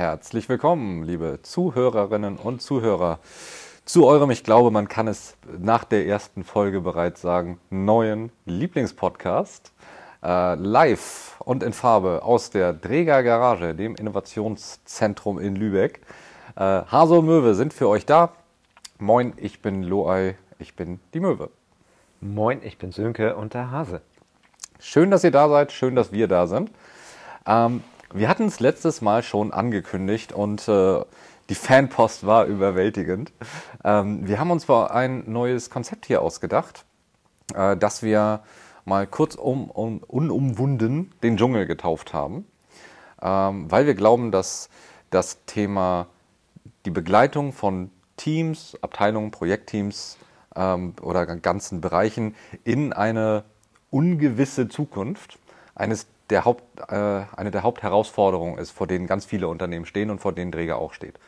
Herzlich willkommen, liebe Zuhörerinnen und Zuhörer, zu eurem, ich glaube, man kann es nach der ersten Folge bereits sagen, neuen Lieblingspodcast. Äh, live und in Farbe aus der Dräger Garage, dem Innovationszentrum in Lübeck. Äh, Hase und Möwe sind für euch da. Moin, ich bin Loai, ich bin die Möwe. Moin, ich bin Sönke und der Hase. Schön, dass ihr da seid, schön, dass wir da sind. Ähm, wir hatten es letztes Mal schon angekündigt und äh, die Fanpost war überwältigend. Ähm, wir haben uns zwar ein neues Konzept hier ausgedacht, äh, dass wir mal kurz um, um, unumwunden den Dschungel getauft haben, ähm, weil wir glauben, dass das Thema die Begleitung von Teams, Abteilungen, Projektteams ähm, oder ganzen Bereichen in eine ungewisse Zukunft eines der Haupt, äh, eine der Hauptherausforderungen ist, vor denen ganz viele Unternehmen stehen und vor denen Träger auch steht.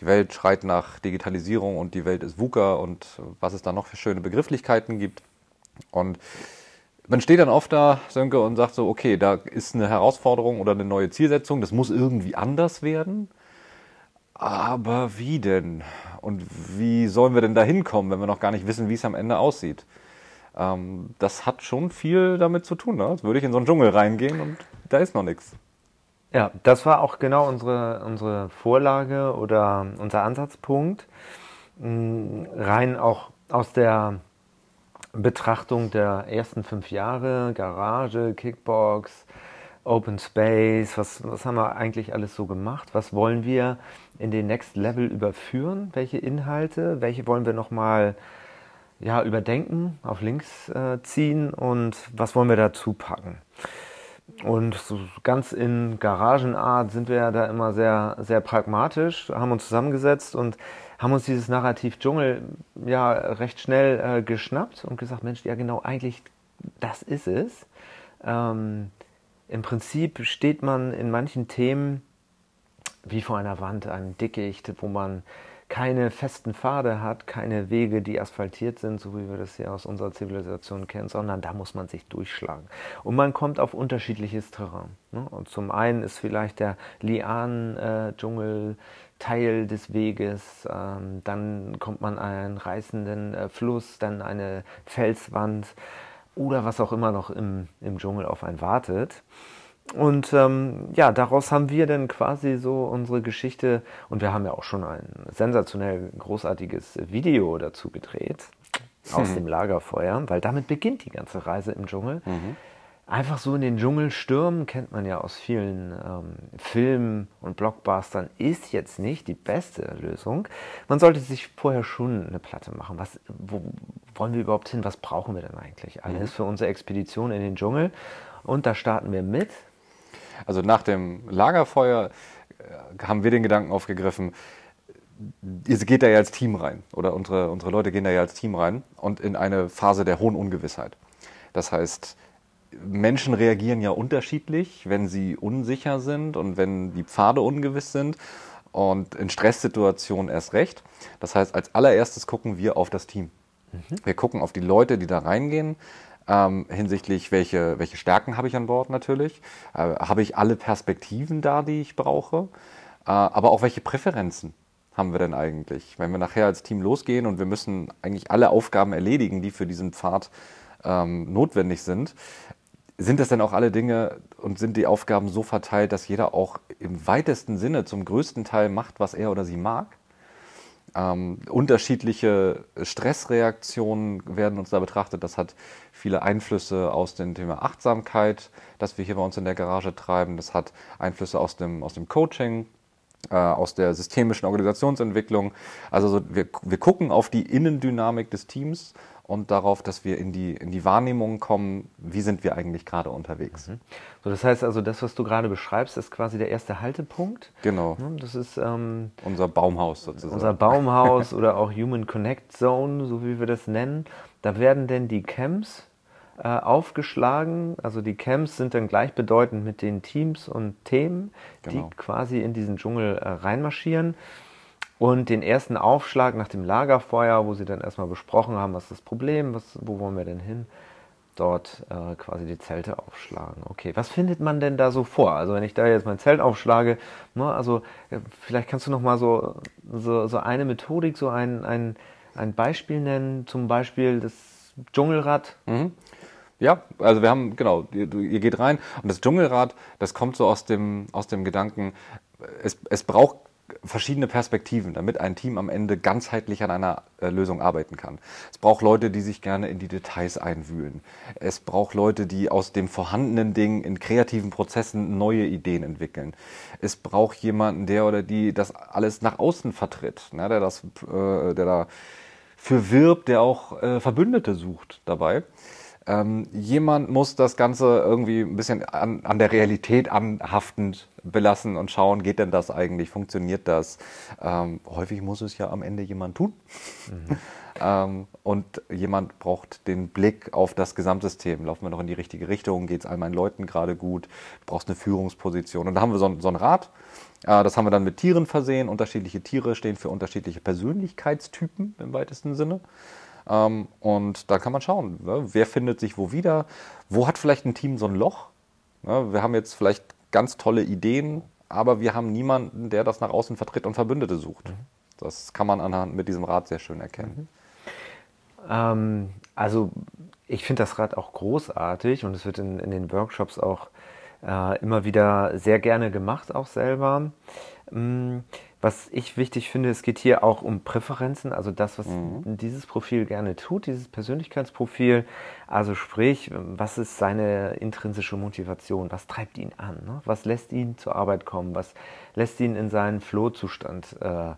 Die Welt schreit nach Digitalisierung und die Welt ist VUCA und was es da noch für schöne Begrifflichkeiten gibt. Und man steht dann oft da, Sönke, und sagt so, okay, da ist eine Herausforderung oder eine neue Zielsetzung, das muss irgendwie anders werden. Aber wie denn? Und wie sollen wir denn da hinkommen, wenn wir noch gar nicht wissen, wie es am Ende aussieht? Ähm, das hat schon viel damit zu tun. Ne? Jetzt würde ich in so einen Dschungel reingehen und da ist noch nichts. Ja, das war auch genau unsere, unsere Vorlage oder unser Ansatzpunkt. Mm, rein auch aus der Betrachtung der ersten fünf Jahre, Garage, Kickbox, Open Space, was, was haben wir eigentlich alles so gemacht? Was wollen wir in den Next Level überführen? Welche Inhalte? Welche wollen wir nochmal ja, überdenken, auf links äh, ziehen und was wollen wir dazu packen? Und so ganz in Garagenart sind wir ja da immer sehr, sehr pragmatisch, haben uns zusammengesetzt und haben uns dieses Narrativ Dschungel ja recht schnell äh, geschnappt und gesagt, Mensch, ja genau, eigentlich das ist es. Ähm, Im Prinzip steht man in manchen Themen wie vor einer Wand, ein Dickicht, wo man keine festen Pfade hat, keine Wege, die asphaltiert sind, so wie wir das hier aus unserer Zivilisation kennen, sondern da muss man sich durchschlagen. Und man kommt auf unterschiedliches Terrain. Ne? Und zum einen ist vielleicht der Lianen-Dschungel Teil des Weges, ähm, dann kommt man an einen reißenden äh, Fluss, dann eine Felswand oder was auch immer noch im, im Dschungel auf einen wartet. Und ähm, ja, daraus haben wir dann quasi so unsere Geschichte und wir haben ja auch schon ein sensationell großartiges Video dazu gedreht aus mhm. dem Lagerfeuer, weil damit beginnt die ganze Reise im Dschungel. Mhm. Einfach so in den Dschungel stürmen, kennt man ja aus vielen ähm, Filmen und Blockbustern, ist jetzt nicht die beste Lösung. Man sollte sich vorher schon eine Platte machen. Was, wo wollen wir überhaupt hin? Was brauchen wir denn eigentlich alles mhm. für unsere Expedition in den Dschungel? Und da starten wir mit also nach dem Lagerfeuer äh, haben wir den Gedanken aufgegriffen, ihr geht da ja als Team rein oder unsere, unsere Leute gehen da ja als Team rein und in eine Phase der hohen Ungewissheit. Das heißt, Menschen reagieren ja unterschiedlich, wenn sie unsicher sind und wenn die Pfade ungewiss sind und in Stresssituationen erst recht. Das heißt, als allererstes gucken wir auf das Team. Mhm. Wir gucken auf die Leute, die da reingehen ähm, hinsichtlich, welche, welche Stärken habe ich an Bord natürlich, äh, habe ich alle Perspektiven da, die ich brauche, äh, aber auch welche Präferenzen haben wir denn eigentlich? Wenn wir nachher als Team losgehen und wir müssen eigentlich alle Aufgaben erledigen, die für diesen Pfad ähm, notwendig sind, sind das denn auch alle Dinge und sind die Aufgaben so verteilt, dass jeder auch im weitesten Sinne zum größten Teil macht, was er oder sie mag? Ähm, unterschiedliche Stressreaktionen werden uns da betrachtet. Das hat viele Einflüsse aus dem Thema Achtsamkeit, das wir hier bei uns in der Garage treiben. Das hat Einflüsse aus dem, aus dem Coaching, äh, aus der systemischen Organisationsentwicklung. Also so, wir, wir gucken auf die Innendynamik des Teams und darauf, dass wir in die, in die Wahrnehmung kommen, wie sind wir eigentlich gerade unterwegs. Mhm. So, das heißt also, das, was du gerade beschreibst, ist quasi der erste Haltepunkt. Genau. Das ist ähm, unser Baumhaus sozusagen. Unser Baumhaus oder auch Human Connect Zone, so wie wir das nennen. Da werden denn die Camps äh, aufgeschlagen. Also die Camps sind dann gleichbedeutend mit den Teams und Themen, genau. die quasi in diesen Dschungel äh, reinmarschieren. Und den ersten Aufschlag nach dem Lagerfeuer, wo sie dann erstmal besprochen haben, was ist das Problem, was, wo wollen wir denn hin, dort äh, quasi die Zelte aufschlagen. Okay, was findet man denn da so vor? Also wenn ich da jetzt mein Zelt aufschlage, ne, also äh, vielleicht kannst du noch mal so, so, so eine Methodik, so ein, ein, ein Beispiel nennen, zum Beispiel das Dschungelrad. Mhm. Ja, also wir haben, genau, ihr, ihr, geht rein und das Dschungelrad, das kommt so aus dem, aus dem Gedanken, es, es braucht verschiedene Perspektiven, damit ein Team am Ende ganzheitlich an einer äh, Lösung arbeiten kann. Es braucht Leute, die sich gerne in die Details einwühlen. Es braucht Leute, die aus dem vorhandenen Ding in kreativen Prozessen neue Ideen entwickeln. Es braucht jemanden, der oder die das alles nach außen vertritt, ne, der das, äh, der da für wirbt, der auch äh, Verbündete sucht dabei. Ähm, jemand muss das Ganze irgendwie ein bisschen an, an, der Realität anhaftend belassen und schauen, geht denn das eigentlich, funktioniert das? Ähm, häufig muss es ja am Ende jemand tun. Mhm. ähm, und jemand braucht den Blick auf das Gesamtsystem. Laufen wir noch in die richtige Richtung? Geht es all meinen Leuten gerade gut? Du brauchst eine Führungsposition. Und da haben wir so, so ein Rad. Äh, das haben wir dann mit Tieren versehen. Unterschiedliche Tiere stehen für unterschiedliche Persönlichkeitstypen im weitesten Sinne. Ähm, und da kann man schauen, ne? wer findet sich wo wieder, wo hat vielleicht ein Team so ein Loch. Ne? Wir haben jetzt vielleicht ganz tolle Ideen, aber wir haben niemanden, der das nach außen vertritt und Verbündete sucht. Mhm. Das kann man anhand mit diesem Rad sehr schön erkennen. Mhm. Ähm, also ich finde das Rad auch großartig und es wird in, in den Workshops auch äh, immer wieder sehr gerne gemacht, auch selber. Was ich wichtig finde, es geht hier auch um Präferenzen, also das, was mhm. dieses Profil gerne tut, dieses Persönlichkeitsprofil. Also sprich, was ist seine intrinsische Motivation? Was treibt ihn an? Ne? Was lässt ihn zur Arbeit kommen? Was lässt ihn in seinen Flow-Zustand äh,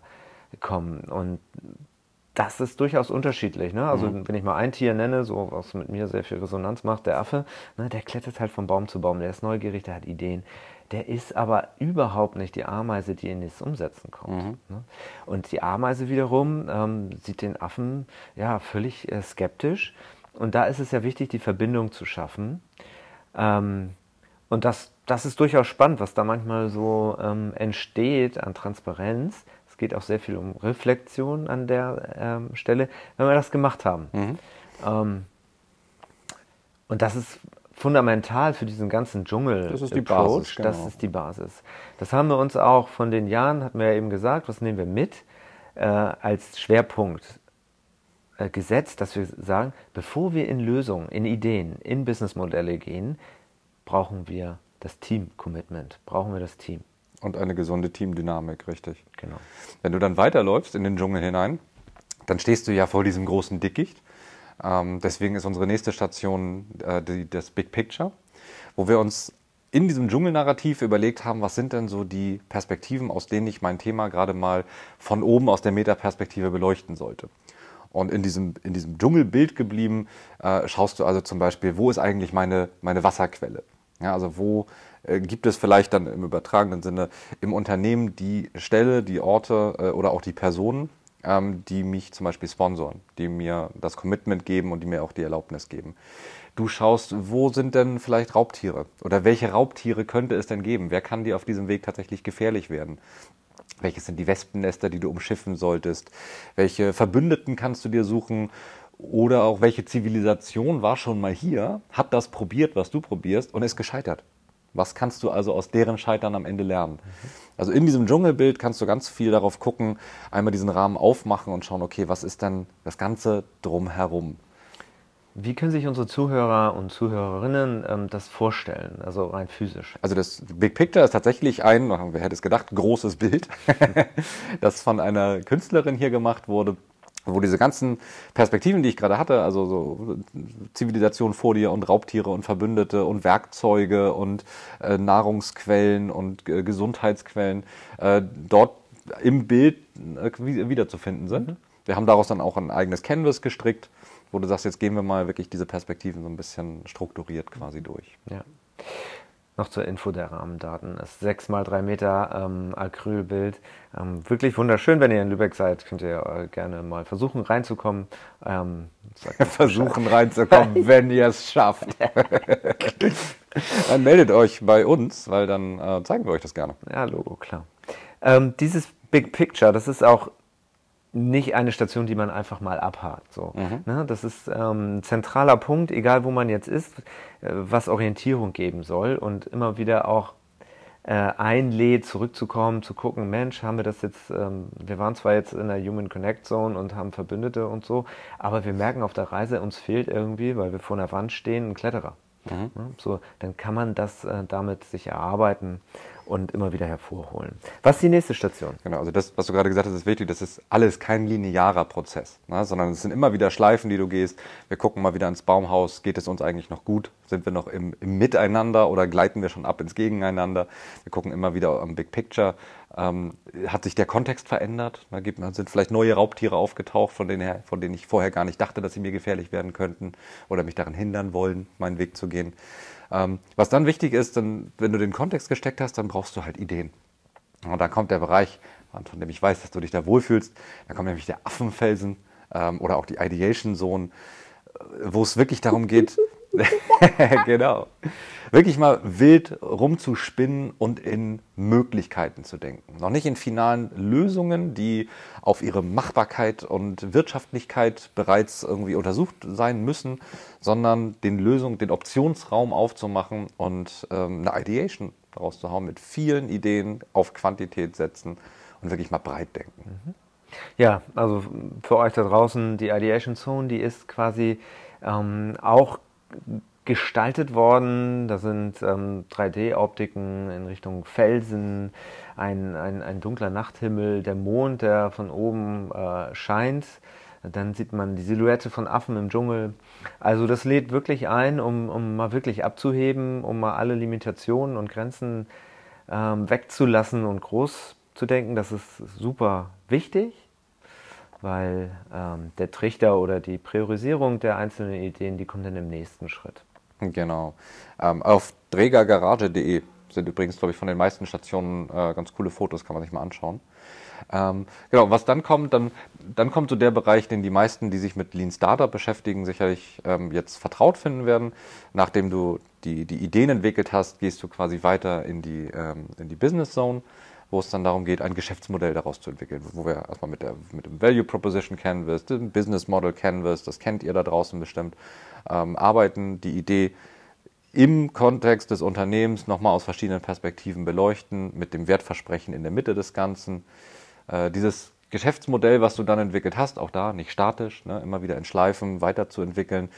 kommen? Und das ist durchaus unterschiedlich. Ne? Also mhm. wenn ich mal ein Tier nenne, so was mit mir sehr viel Resonanz macht, der Affe, ne, der klettert halt von Baum zu Baum, der ist neugierig, der hat Ideen der ist aber überhaupt nicht die Ameise, die in das Umsetzen kommt. Mhm. Ne? Und die Ameise wiederum ähm, sieht den Affen ja völlig äh, skeptisch. Und da ist es ja wichtig, die Verbindung zu schaffen. Ähm, und das, das ist durchaus spannend, was da manchmal so ähm, entsteht an Transparenz. Es geht auch sehr viel um Reflexion an der ähm, Stelle, wenn wir das gemacht haben. Mhm. Ähm, und das ist fundamental für diesen ganzen Dschungel. Das ist die Approach. Basis. Genau. Das ist die Basis. Das haben wir uns auch von den Jahren, hatten wir ja eben gesagt, was nehmen wir mit äh, als Schwerpunkt äh, gesetzt, dass wir sagen, bevor wir in Lösungen, in Ideen, in Businessmodelle gehen, brauchen wir das Team-Commitment, brauchen wir das Team. Und eine gesunde Teamdynamik, richtig. Genau. Wenn du dann weiterläufst in den Dschungel hinein, dann stehst du ja vor diesem großen Dickicht ähm, deswegen ist unsere nächste Station äh, die, das Big Picture, wo wir uns in diesem Dschungelnarrativ überlegt haben, was sind denn so die Perspektiven, aus denen ich mein Thema gerade mal von oben aus der Metaperspektive beleuchten sollte. Und in diesem, in diesem Dschungelbild geblieben, äh, schaust du also zum Beispiel, wo ist eigentlich meine, meine Wasserquelle? Ja, also wo gibt es vielleicht dann im übertragenen Sinne im Unternehmen die Stelle, die Orte äh, oder auch die Personen, ähm, die mich zum Beispiel sponsoren, die mir das Commitment geben und die mir auch die Erlaubnis geben. Du schaust, wo sind denn vielleicht Raubtiere oder welche Raubtiere könnte es denn geben? Wer kann dir auf diesem Weg tatsächlich gefährlich werden? Welches sind die Wespennester, die du umschiffen solltest? Welche Verbündeten kannst du dir suchen? Oder auch welche Zivilisation war schon mal hier, hat das probiert, was du probierst und ist gescheitert? Was kannst du also aus deren Scheitern am Ende lernen? Also in diesem Dschungelbild kannst du ganz viel darauf gucken, einmal diesen Rahmen aufmachen und schauen, okay, was ist denn das Ganze drumherum? Wie können sich unsere Zuhörer und Zuhörerinnen ähm, das vorstellen, also rein physisch? Also das Big Picture ist tatsächlich ein, wer hätte es gedacht, großes Bild, das von einer Künstlerin hier gemacht wurde wo diese ganzen Perspektiven, die ich gerade hatte, also so Zivilisation vor dir und Raubtiere und Verbündete und Werkzeuge und äh, Nahrungsquellen und äh, Gesundheitsquellen äh, dort im Bild äh, wiederzufinden sind. Mhm. Wir haben daraus dann auch ein eigenes Canvas gestrickt, wo du sagst, jetzt gehen wir mal wirklich diese Perspektiven so ein bisschen strukturiert quasi durch. Ja. Noch zur Info der Rahmendaten. Das 6 mal 3 Meter ähm, Acrylbild. Ähm, wirklich wunderschön. Wenn ihr in Lübeck seid, könnt ihr äh, gerne mal versuchen reinzukommen. Ähm, versuchen reinzukommen, wenn ihr es schafft. dann meldet euch bei uns, weil dann äh, zeigen wir euch das gerne. Ja, Logo, klar. Ähm, dieses Big Picture, das ist auch nicht eine Station, die man einfach mal abhakt. So. Mhm. Ne, das ist ähm, ein zentraler Punkt, egal wo man jetzt ist, äh, was Orientierung geben soll und immer wieder auch äh, einlädt, zurückzukommen, zu gucken, Mensch, haben wir das jetzt, ähm, wir waren zwar jetzt in der Human Connect Zone und haben Verbündete und so, aber wir merken auf der Reise, uns fehlt irgendwie, weil wir vor einer Wand stehen, ein Kletterer. Mhm. Ja, so, dann kann man das äh, damit sich erarbeiten und immer wieder hervorholen. Was ist die nächste Station? Genau, also das, was du gerade gesagt hast, ist wichtig. Das ist alles kein linearer Prozess, ne, sondern es sind immer wieder Schleifen, die du gehst. Wir gucken mal wieder ins Baumhaus. Geht es uns eigentlich noch gut? Sind wir noch im, im Miteinander oder gleiten wir schon ab ins Gegeneinander? Wir gucken immer wieder am Big Picture. Ähm, hat sich der Kontext verändert? Da gibt, sind vielleicht neue Raubtiere aufgetaucht, von denen, her, von denen ich vorher gar nicht dachte, dass sie mir gefährlich werden könnten oder mich daran hindern wollen, meinen Weg zu gehen. Ähm, was dann wichtig ist, dann, wenn du den Kontext gesteckt hast, dann brauchst du halt Ideen. Und da kommt der Bereich, von dem ich weiß, dass du dich da wohlfühlst. Da kommt nämlich der Affenfelsen ähm, oder auch die Ideation Zone, äh, wo es wirklich darum geht, genau. Wirklich mal wild rumzuspinnen und in Möglichkeiten zu denken. Noch nicht in finalen Lösungen, die auf ihre Machbarkeit und Wirtschaftlichkeit bereits irgendwie untersucht sein müssen, sondern den Lösungen, den Optionsraum aufzumachen und ähm, eine Ideation daraus zu hauen mit vielen Ideen auf Quantität setzen und wirklich mal breit denken. Mhm. Ja, also für euch da draußen, die Ideation Zone, die ist quasi ähm, auch gestaltet worden. Da sind ähm, 3D-Optiken in Richtung Felsen, ein, ein, ein, dunkler Nachthimmel, der Mond, der von oben äh, scheint. Dann sieht man die Silhouette von Affen im Dschungel. Also das lädt wirklich ein, um, um mal wirklich abzuheben, um mal alle Limitationen und Grenzen ähm, wegzulassen und groß zu denken. Das ist super wichtig weil ähm, der Trichter oder die Priorisierung der einzelnen Ideen, die kommt dann im nächsten Schritt. Genau. Ähm, auf trägergarage.de sind übrigens, glaube ich, von den meisten Stationen äh, ganz coole Fotos, kann man sich mal anschauen. Ähm, genau, was dann kommt, dann, dann kommt so der Bereich, den die meisten, die sich mit Lean Startup beschäftigen, sicherlich ähm, jetzt vertraut finden werden. Nachdem du die, die Ideen entwickelt hast, gehst du quasi weiter in die, ähm, in die Business Zone wo es dann darum geht, ein Geschäftsmodell daraus zu entwickeln, wo wir erstmal mit, der, mit dem Value Proposition Canvas, dem Business Model Canvas, das kennt ihr da draußen bestimmt, ähm, arbeiten, die Idee im Kontext des Unternehmens nochmal aus verschiedenen Perspektiven beleuchten, mit dem Wertversprechen in der Mitte des Ganzen. Äh, dieses Geschäftsmodell, was du dann entwickelt hast, auch da nicht statisch, ne, immer wieder in Schleifen weiterzuentwickeln,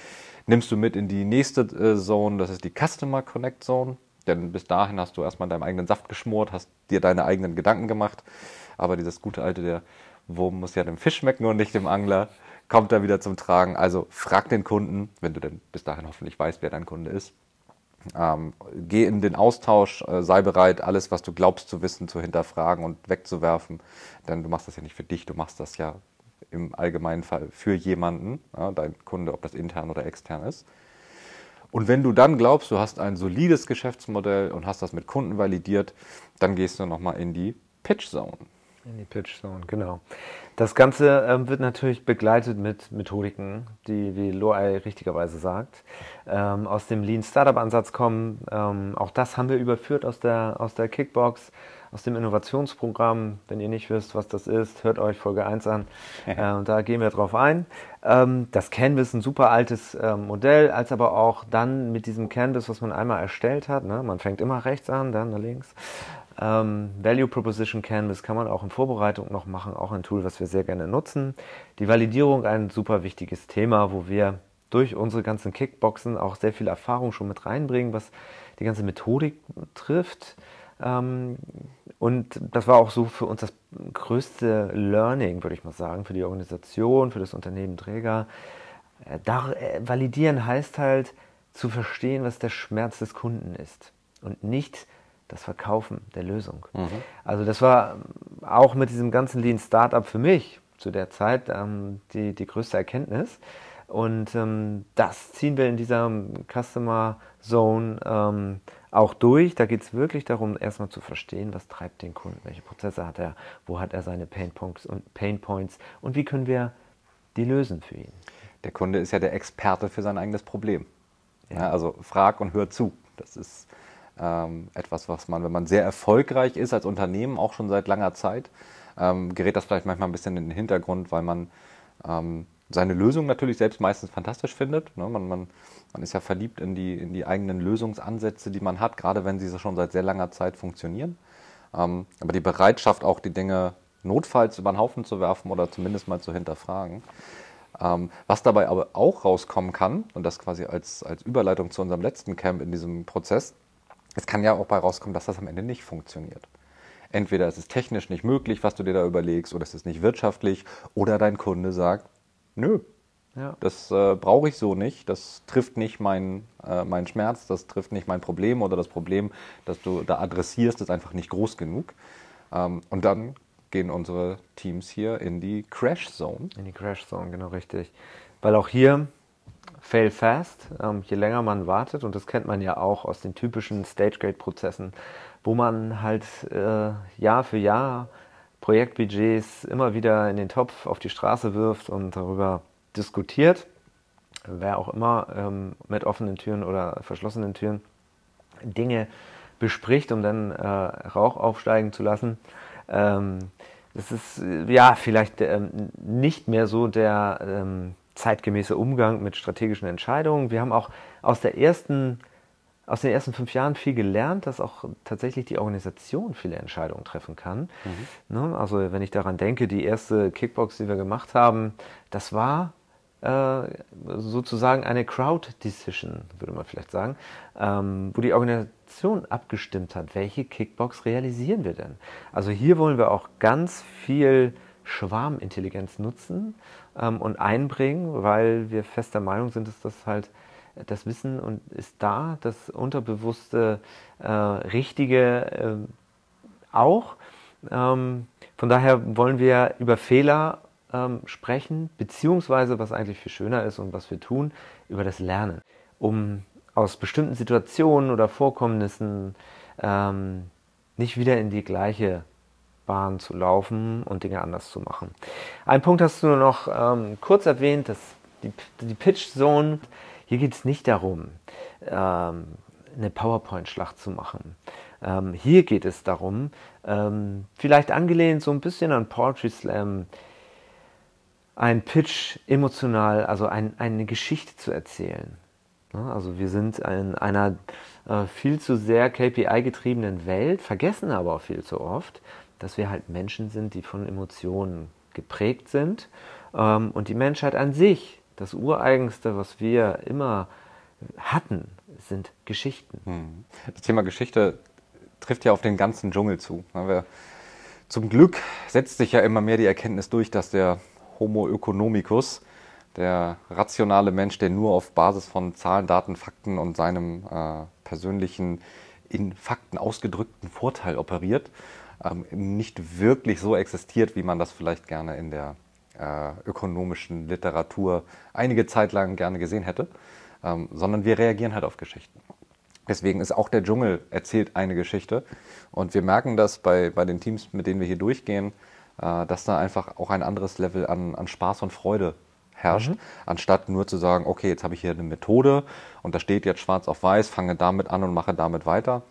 nimmst du mit in die nächste äh, Zone, das ist die Customer Connect Zone. Denn bis dahin hast du erstmal deinen eigenen Saft geschmort, hast dir deine eigenen Gedanken gemacht. Aber dieses gute alte, der Wurm muss ja dem Fisch schmecken und nicht dem Angler, kommt da wieder zum Tragen. Also frag den Kunden, wenn du denn bis dahin hoffentlich weißt, wer dein Kunde ist. Ähm, geh in den Austausch, äh, sei bereit, alles, was du glaubst zu wissen, zu hinterfragen und wegzuwerfen. Denn du machst das ja nicht für dich, du machst das ja im allgemeinen Fall für jemanden, ja, dein Kunde, ob das intern oder extern ist. Und wenn du dann glaubst, du hast ein solides Geschäftsmodell und hast das mit Kunden validiert, dann gehst du nochmal in die Pitch Zone. In die Pitch Zone, genau. Das Ganze ähm, wird natürlich begleitet mit Methodiken, die, wie Loai richtigerweise sagt, ähm, aus dem Lean Startup Ansatz kommen. Ähm, auch das haben wir überführt aus der, aus der Kickbox aus dem Innovationsprogramm. Wenn ihr nicht wisst, was das ist, hört euch Folge 1 an. äh, und da gehen wir drauf ein. Ähm, das Canvas ist ein super altes äh, Modell, als aber auch dann mit diesem Canvas, was man einmal erstellt hat. Ne? Man fängt immer rechts an, dann links. Ähm, Value Proposition Canvas kann man auch in Vorbereitung noch machen, auch ein Tool, was wir sehr gerne nutzen. Die Validierung ein super wichtiges Thema, wo wir durch unsere ganzen Kickboxen auch sehr viel Erfahrung schon mit reinbringen, was die ganze Methodik trifft. Ähm, und das war auch so für uns das größte Learning, würde ich mal sagen, für die Organisation, für das Unternehmen Träger. Äh, da, äh, validieren heißt halt zu verstehen, was der Schmerz des Kunden ist und nicht das Verkaufen der Lösung. Mhm. Also das war auch mit diesem ganzen Lean Startup für mich zu der Zeit ähm, die, die größte Erkenntnis. Und ähm, das ziehen wir in dieser Customer Zone ähm, auch durch. Da geht es wirklich darum, erstmal zu verstehen, was treibt den Kunden, welche Prozesse hat er, wo hat er seine Pain Points und, Pain Points und wie können wir die lösen für ihn. Der Kunde ist ja der Experte für sein eigenes Problem. Ja. Also frag und hör zu. Das ist ähm, etwas, was man, wenn man sehr erfolgreich ist als Unternehmen, auch schon seit langer Zeit, ähm, gerät das vielleicht manchmal ein bisschen in den Hintergrund, weil man ähm, seine Lösung natürlich selbst meistens fantastisch findet. Ne? Man, man, man ist ja verliebt in die, in die eigenen Lösungsansätze, die man hat, gerade wenn sie schon seit sehr langer Zeit funktionieren. Ähm, aber die Bereitschaft, auch die Dinge notfalls über den Haufen zu werfen oder zumindest mal zu hinterfragen. Ähm, was dabei aber auch rauskommen kann, und das quasi als, als Überleitung zu unserem letzten Camp in diesem Prozess, es kann ja auch bei rauskommen, dass das am Ende nicht funktioniert. Entweder ist es technisch nicht möglich, was du dir da überlegst, oder es ist nicht wirtschaftlich, oder dein Kunde sagt, nö, ja. das äh, brauche ich so nicht, das trifft nicht meinen äh, mein Schmerz, das trifft nicht mein Problem oder das Problem, das du da adressierst, ist einfach nicht groß genug. Ähm, und dann gehen unsere Teams hier in die Crash Zone. In die Crash Zone, genau richtig. Weil auch hier fail fast, ähm, je länger man wartet, und das kennt man ja auch aus den typischen Stage-Gate-Prozessen, wo man halt äh, Jahr für Jahr Projektbudgets immer wieder in den Topf auf die Straße wirft und darüber diskutiert, wer auch immer ähm, mit offenen Türen oder verschlossenen Türen Dinge bespricht, um dann äh, Rauch aufsteigen zu lassen. Ähm, das ist äh, ja vielleicht ähm, nicht mehr so der ähm, zeitgemäße Umgang mit strategischen Entscheidungen. Wir haben auch aus der ersten aus den ersten fünf Jahren viel gelernt, dass auch tatsächlich die Organisation viele Entscheidungen treffen kann. Mhm. Ne? Also wenn ich daran denke, die erste Kickbox, die wir gemacht haben, das war äh, sozusagen eine Crowd Decision, würde man vielleicht sagen, ähm, wo die Organisation abgestimmt hat, welche Kickbox realisieren wir denn. Also hier wollen wir auch ganz viel Schwarmintelligenz nutzen ähm, und einbringen, weil wir fester Meinung sind, dass das halt das Wissen und ist da, das unterbewusste äh, Richtige äh, auch. Ähm, von daher wollen wir über Fehler ähm, sprechen, beziehungsweise was eigentlich viel schöner ist und was wir tun, über das Lernen, um aus bestimmten Situationen oder Vorkommnissen ähm, nicht wieder in die gleiche Bahn zu laufen und Dinge anders zu machen. Ein Punkt hast du nur noch ähm, kurz erwähnt, dass die, die Pitch Zone hier geht es nicht darum, ähm, eine PowerPoint-Schlacht zu machen. Ähm, hier geht es darum, ähm, vielleicht angelehnt so ein bisschen an Poetry Slam, ein Pitch emotional, also ein, eine Geschichte zu erzählen. Also wir sind in einer äh, viel zu sehr KPI-getriebenen Welt, vergessen aber auch viel zu oft, dass wir halt Menschen sind, die von Emotionen geprägt sind ähm, und die Menschheit an sich das Ureigenste, was wir immer hatten, sind Geschichten. Hm. Das Thema Geschichte trifft ja auf den ganzen Dschungel zu. Zum Glück setzt sich ja immer mehr die Erkenntnis durch, dass der Homo economicus, der rationale Mensch, der nur auf Basis von Zahlen, Daten, Fakten und seinem äh, persönlichen, in Fakten ausgedrückten Vorteil operiert, ähm, nicht wirklich so existiert, wie man das vielleicht gerne in der ökonomischen Literatur einige Zeit lang gerne gesehen hätte, ähm, sondern wir reagieren halt auf Geschichten. Deswegen ist auch der Dschungel erzählt eine Geschichte. Und wir merken das bei, bei den Teams, mit denen wir hier durchgehen, äh, dass da einfach auch ein anderes Level an, an Spaß und Freude herrscht, mhm. anstatt nur zu sagen, okay, jetzt habe ich hier eine Methode und da steht jetzt schwarz auf weiß, fange damit an und mache damit weiter,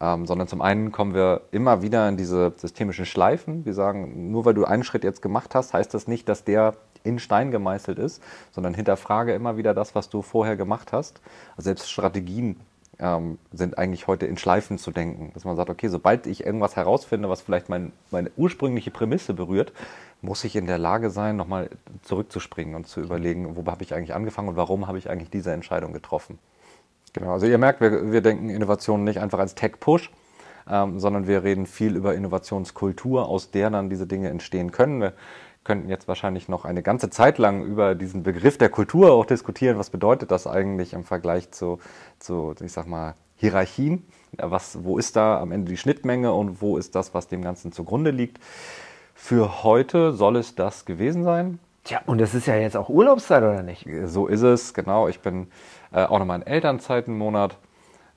ähm, sondern zum einen kommen wir immer wieder in diese systemischen Schleifen. Wir sagen, nur weil du einen Schritt jetzt gemacht hast, heißt das nicht, dass der in Stein gemeißelt ist, sondern hinterfrage immer wieder das, was du vorher gemacht hast. Also selbst Strategien ähm, sind eigentlich heute in Schleifen zu denken. Dass man sagt, okay, sobald ich irgendwas herausfinde, was vielleicht mein, meine ursprüngliche Prämisse berührt, muss ich in der Lage sein, nochmal zurückzuspringen und zu überlegen, wo habe ich eigentlich angefangen und warum habe ich eigentlich diese Entscheidung getroffen. Genau, also ihr merkt, wir, wir denken Innovation nicht einfach als Tech-Push, ähm, sondern wir reden viel über Innovationskultur, aus der dann diese Dinge entstehen können. Wir könnten jetzt wahrscheinlich noch eine ganze Zeit lang über diesen Begriff der Kultur auch diskutieren. Was bedeutet das eigentlich im Vergleich zu, zu ich sag mal, Hierarchien? Was, wo ist da am Ende die Schnittmenge und wo ist das, was dem Ganzen zugrunde liegt? Für heute soll es das gewesen sein. Tja, und es ist ja jetzt auch Urlaubszeit, oder nicht? So ist es, genau. Ich bin äh, auch nochmal in Elternzeit einen Monat.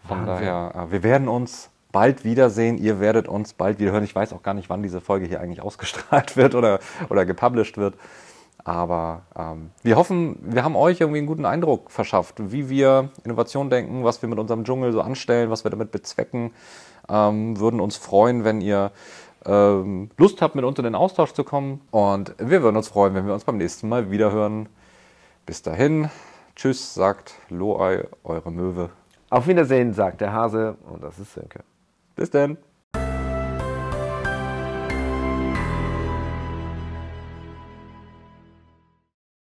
Von Wahnsinn. daher, äh, wir werden uns bald wiedersehen. Ihr werdet uns bald wieder hören. Ich weiß auch gar nicht, wann diese Folge hier eigentlich ausgestrahlt wird oder, oder gepublished wird. Aber ähm, wir hoffen, wir haben euch irgendwie einen guten Eindruck verschafft, wie wir Innovation denken, was wir mit unserem Dschungel so anstellen, was wir damit bezwecken. Ähm, würden uns freuen, wenn ihr ähm, Lust habt, mit uns in den Austausch zu kommen. Und wir würden uns freuen, wenn wir uns beim nächsten Mal wieder hören. Bis dahin, tschüss, sagt Loai, eure Möwe. Auf Wiedersehen, sagt der Hase. Und das ist Sönke. Bis dann.